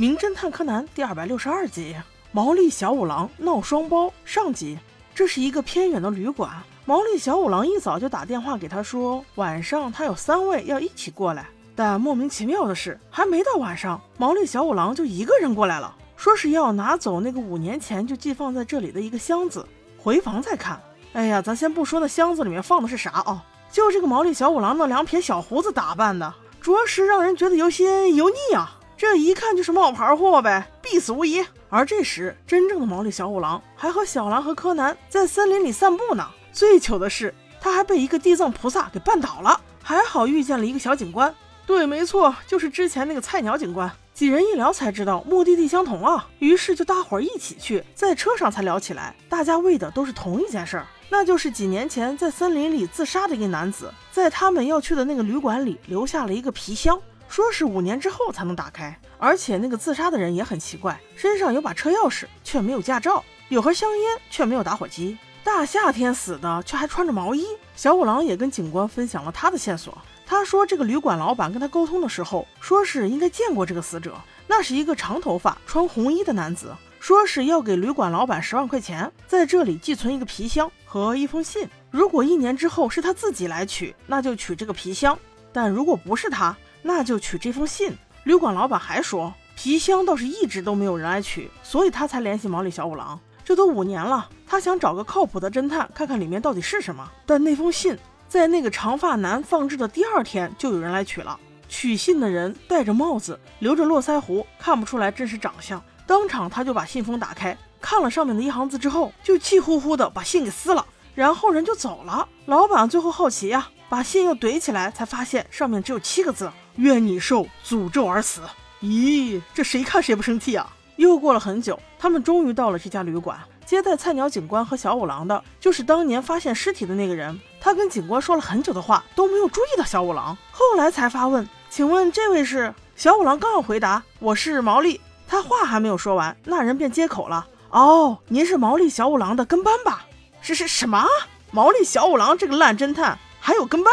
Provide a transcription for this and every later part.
名侦探柯南第二百六十二集：毛利小五郎闹双胞上集。这是一个偏远的旅馆，毛利小五郎一早就打电话给他说，晚上他有三位要一起过来。但莫名其妙的是，还没到晚上，毛利小五郎就一个人过来了，说是要拿走那个五年前就寄放在这里的一个箱子，回房再看。哎呀，咱先不说那箱子里面放的是啥啊，就这个毛利小五郎那两撇小胡子打扮的，着实让人觉得有些油腻啊。这一看就是冒牌货呗，必死无疑。而这时，真正的毛利小五郎还和小兰和柯南在森林里散步呢。最糗的是，他还被一个地藏菩萨给绊倒了，还好遇见了一个小警官。对，没错，就是之前那个菜鸟警官。几人一聊才知道目的地相同啊，于是就大伙儿一起去，在车上才聊起来，大家为的都是同一件事儿，那就是几年前在森林里自杀的一男子，在他们要去的那个旅馆里留下了一个皮箱。说是五年之后才能打开，而且那个自杀的人也很奇怪，身上有把车钥匙，却没有驾照；有盒香烟，却没有打火机。大夏天死的，却还穿着毛衣。小五郎也跟警官分享了他的线索。他说，这个旅馆老板跟他沟通的时候，说是应该见过这个死者，那是一个长头发、穿红衣的男子，说是要给旅馆老板十万块钱，在这里寄存一个皮箱和一封信。如果一年之后是他自己来取，那就取这个皮箱；但如果不是他，那就取这封信。旅馆老板还说，皮箱倒是一直都没有人来取，所以他才联系毛利小五郎。这都五年了，他想找个靠谱的侦探，看看里面到底是什么。但那封信在那个长发男放置的第二天，就有人来取了。取信的人戴着帽子，留着络腮胡，看不出来真实长相。当场他就把信封打开，看了上面的一行字之后，就气呼呼的把信给撕了，然后人就走了。老板最后好奇呀。把信又怼起来，才发现上面只有七个字：“愿你受诅咒而死。”咦，这谁看谁不生气啊？又过了很久，他们终于到了这家旅馆。接待菜鸟警官和小五郎的，就是当年发现尸体的那个人。他跟警官说了很久的话，都没有注意到小五郎。后来才发问：“请问这位是？”小五郎刚要回答：“我是毛利。”他话还没有说完，那人便接口了：“哦，您是毛利小五郎的跟班吧？是是什么？毛利小五郎这个烂侦探？”还有跟班，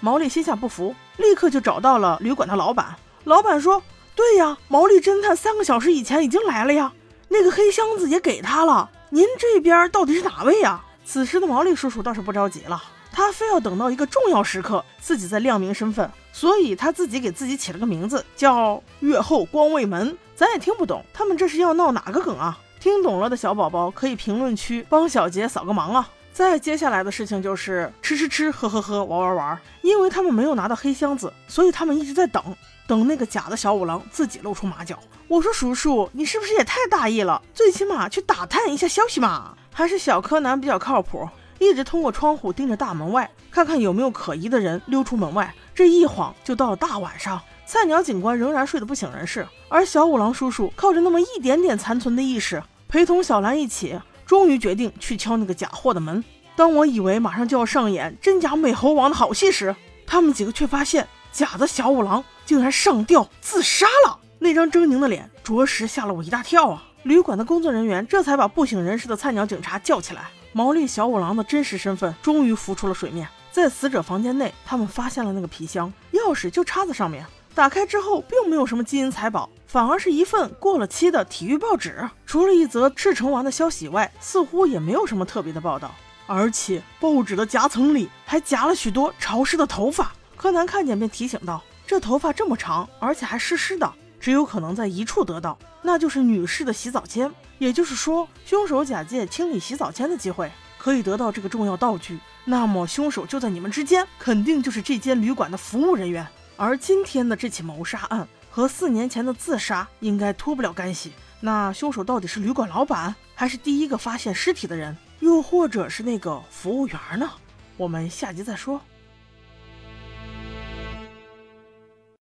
毛利心下不服，立刻就找到了旅馆的老板。老板说：“对呀，毛利侦探三个小时以前已经来了呀，那个黑箱子也给他了。您这边到底是哪位呀？”此时的毛利叔叔倒是不着急了，他非要等到一个重要时刻，自己再亮明身份，所以他自己给自己起了个名字，叫月后光卫门。咱也听不懂，他们这是要闹哪个梗啊？听懂了的小宝宝可以评论区帮小杰扫个盲啊！再接下来的事情就是吃吃吃，喝喝喝，玩玩玩。因为他们没有拿到黑箱子，所以他们一直在等，等那个假的小五郎自己露出马脚。我说叔叔，你是不是也太大意了？最起码去打探一下消息嘛。还是小柯南比较靠谱，一直通过窗户盯着大门外，看看有没有可疑的人溜出门外。这一晃就到了大晚上，菜鸟警官仍然睡得不省人事，而小五郎叔叔靠着那么一点点残存的意识，陪同小兰一起。终于决定去敲那个假货的门。当我以为马上就要上演真假美猴王的好戏时，他们几个却发现假的小五郎竟然上吊自杀了。那张狰狞的脸着实吓了我一大跳啊！旅馆的工作人员这才把不省人事的菜鸟警察叫起来。毛利小五郎的真实身份终于浮出了水面。在死者房间内，他们发现了那个皮箱，钥匙就插在上面。打开之后，并没有什么金银财宝，反而是一份过了期的体育报纸。除了一则赤城丸的消息外，似乎也没有什么特别的报道。而且报纸的夹层里还夹了许多潮湿的头发。柯南看见便提醒道：“这头发这么长，而且还湿湿的，只有可能在一处得到，那就是女士的洗澡间。也就是说，凶手假借清理洗澡间的机会，可以得到这个重要道具。那么，凶手就在你们之间，肯定就是这间旅馆的服务人员。”而今天的这起谋杀案和四年前的自杀应该脱不了干系。那凶手到底是旅馆老板，还是第一个发现尸体的人，又或者是那个服务员呢？我们下集再说。